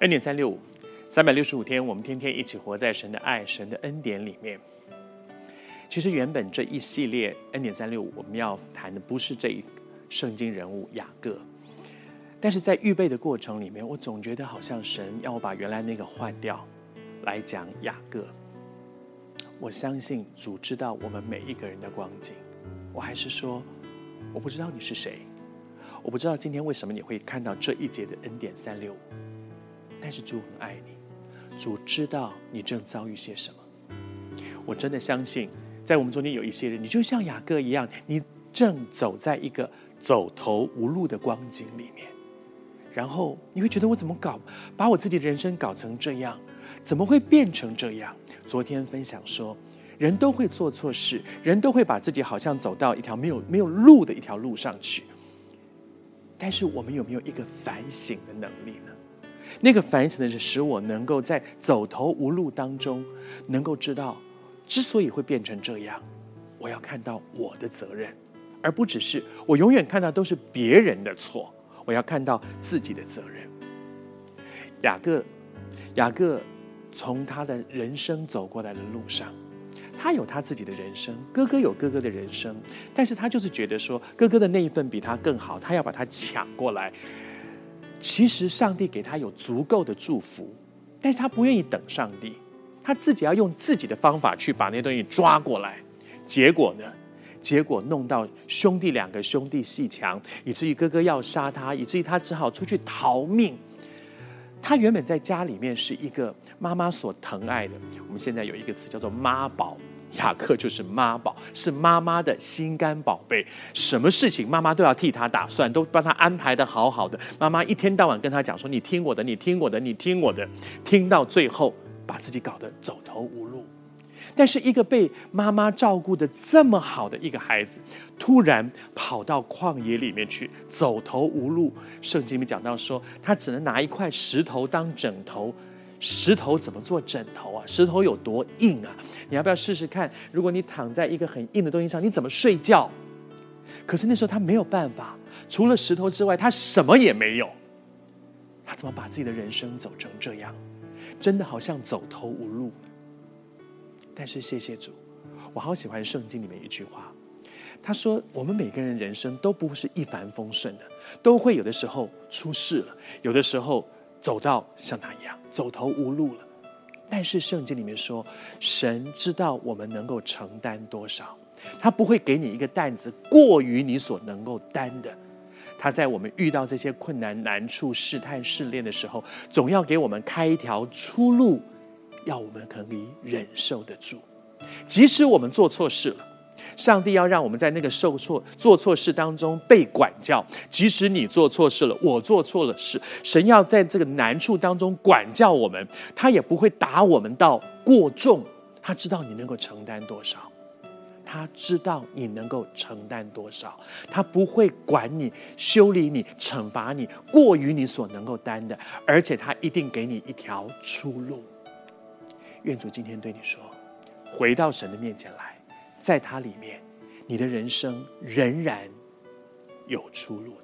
恩典三六五，三百六十五天，我们天天一起活在神的爱、神的恩典里面。其实原本这一系列恩典三六五，我们要谈的不是这一圣经人物雅各，但是在预备的过程里面，我总觉得好像神要我把原来那个换掉，来讲雅各。我相信主知道我们每一个人的光景，我还是说，我不知道你是谁，我不知道今天为什么你会看到这一节的恩典三六五。但是主很爱你，主知道你正遭遇些什么。我真的相信，在我们中间有一些人，你就像雅各一样，你正走在一个走投无路的光景里面，然后你会觉得我怎么搞，把我自己的人生搞成这样，怎么会变成这样？昨天分享说，人都会做错事，人都会把自己好像走到一条没有没有路的一条路上去。但是我们有没有一个反省的能力呢？那个反省的是使我能够在走投无路当中，能够知道，之所以会变成这样，我要看到我的责任，而不只是我永远看到都是别人的错，我要看到自己的责任。雅各，雅各从他的人生走过来的路上，他有他自己的人生，哥哥有哥哥的人生，但是他就是觉得说，哥哥的那一份比他更好，他要把他抢过来。其实上帝给他有足够的祝福，但是他不愿意等上帝，他自己要用自己的方法去把那东西抓过来。结果呢？结果弄到兄弟两个兄弟鬩墙，以至于哥哥要杀他，以至于他只好出去逃命。他原本在家里面是一个妈妈所疼爱的，我们现在有一个词叫做妈宝。雅各就是妈宝，是妈妈的心肝宝贝，什么事情妈妈都要替他打算，都帮他安排得好好的。妈妈一天到晚跟他讲说：“你听我的，你听我的，你听我的。”听到最后，把自己搞得走投无路。但是一个被妈妈照顾得这么好的一个孩子，突然跑到旷野里面去，走投无路。圣经里面讲到说，他只能拿一块石头当枕头。石头怎么做枕头啊？石头有多硬啊？你要不要试试看？如果你躺在一个很硬的东西上，你怎么睡觉？可是那时候他没有办法，除了石头之外，他什么也没有。他怎么把自己的人生走成这样？真的好像走投无路。但是谢谢主，我好喜欢圣经里面一句话，他说：我们每个人人生都不是一帆风顺的，都会有的时候出事了，有的时候。走到像他一样走投无路了，但是圣经里面说，神知道我们能够承担多少，他不会给你一个担子过于你所能够担的。他在我们遇到这些困难难处、试探试炼的时候，总要给我们开一条出路，要我们可以忍受得住，即使我们做错事了。上帝要让我们在那个受错、做错事当中被管教，即使你做错事了，我做错了事，神要在这个难处当中管教我们，他也不会打我们到过重，他知道你能够承担多少，他知道你能够承担多少，他不会管你、修理你、惩罚你过于你所能够担的，而且他一定给你一条出路。愿主今天对你说，回到神的面前来。在它里面，你的人生仍然有出路。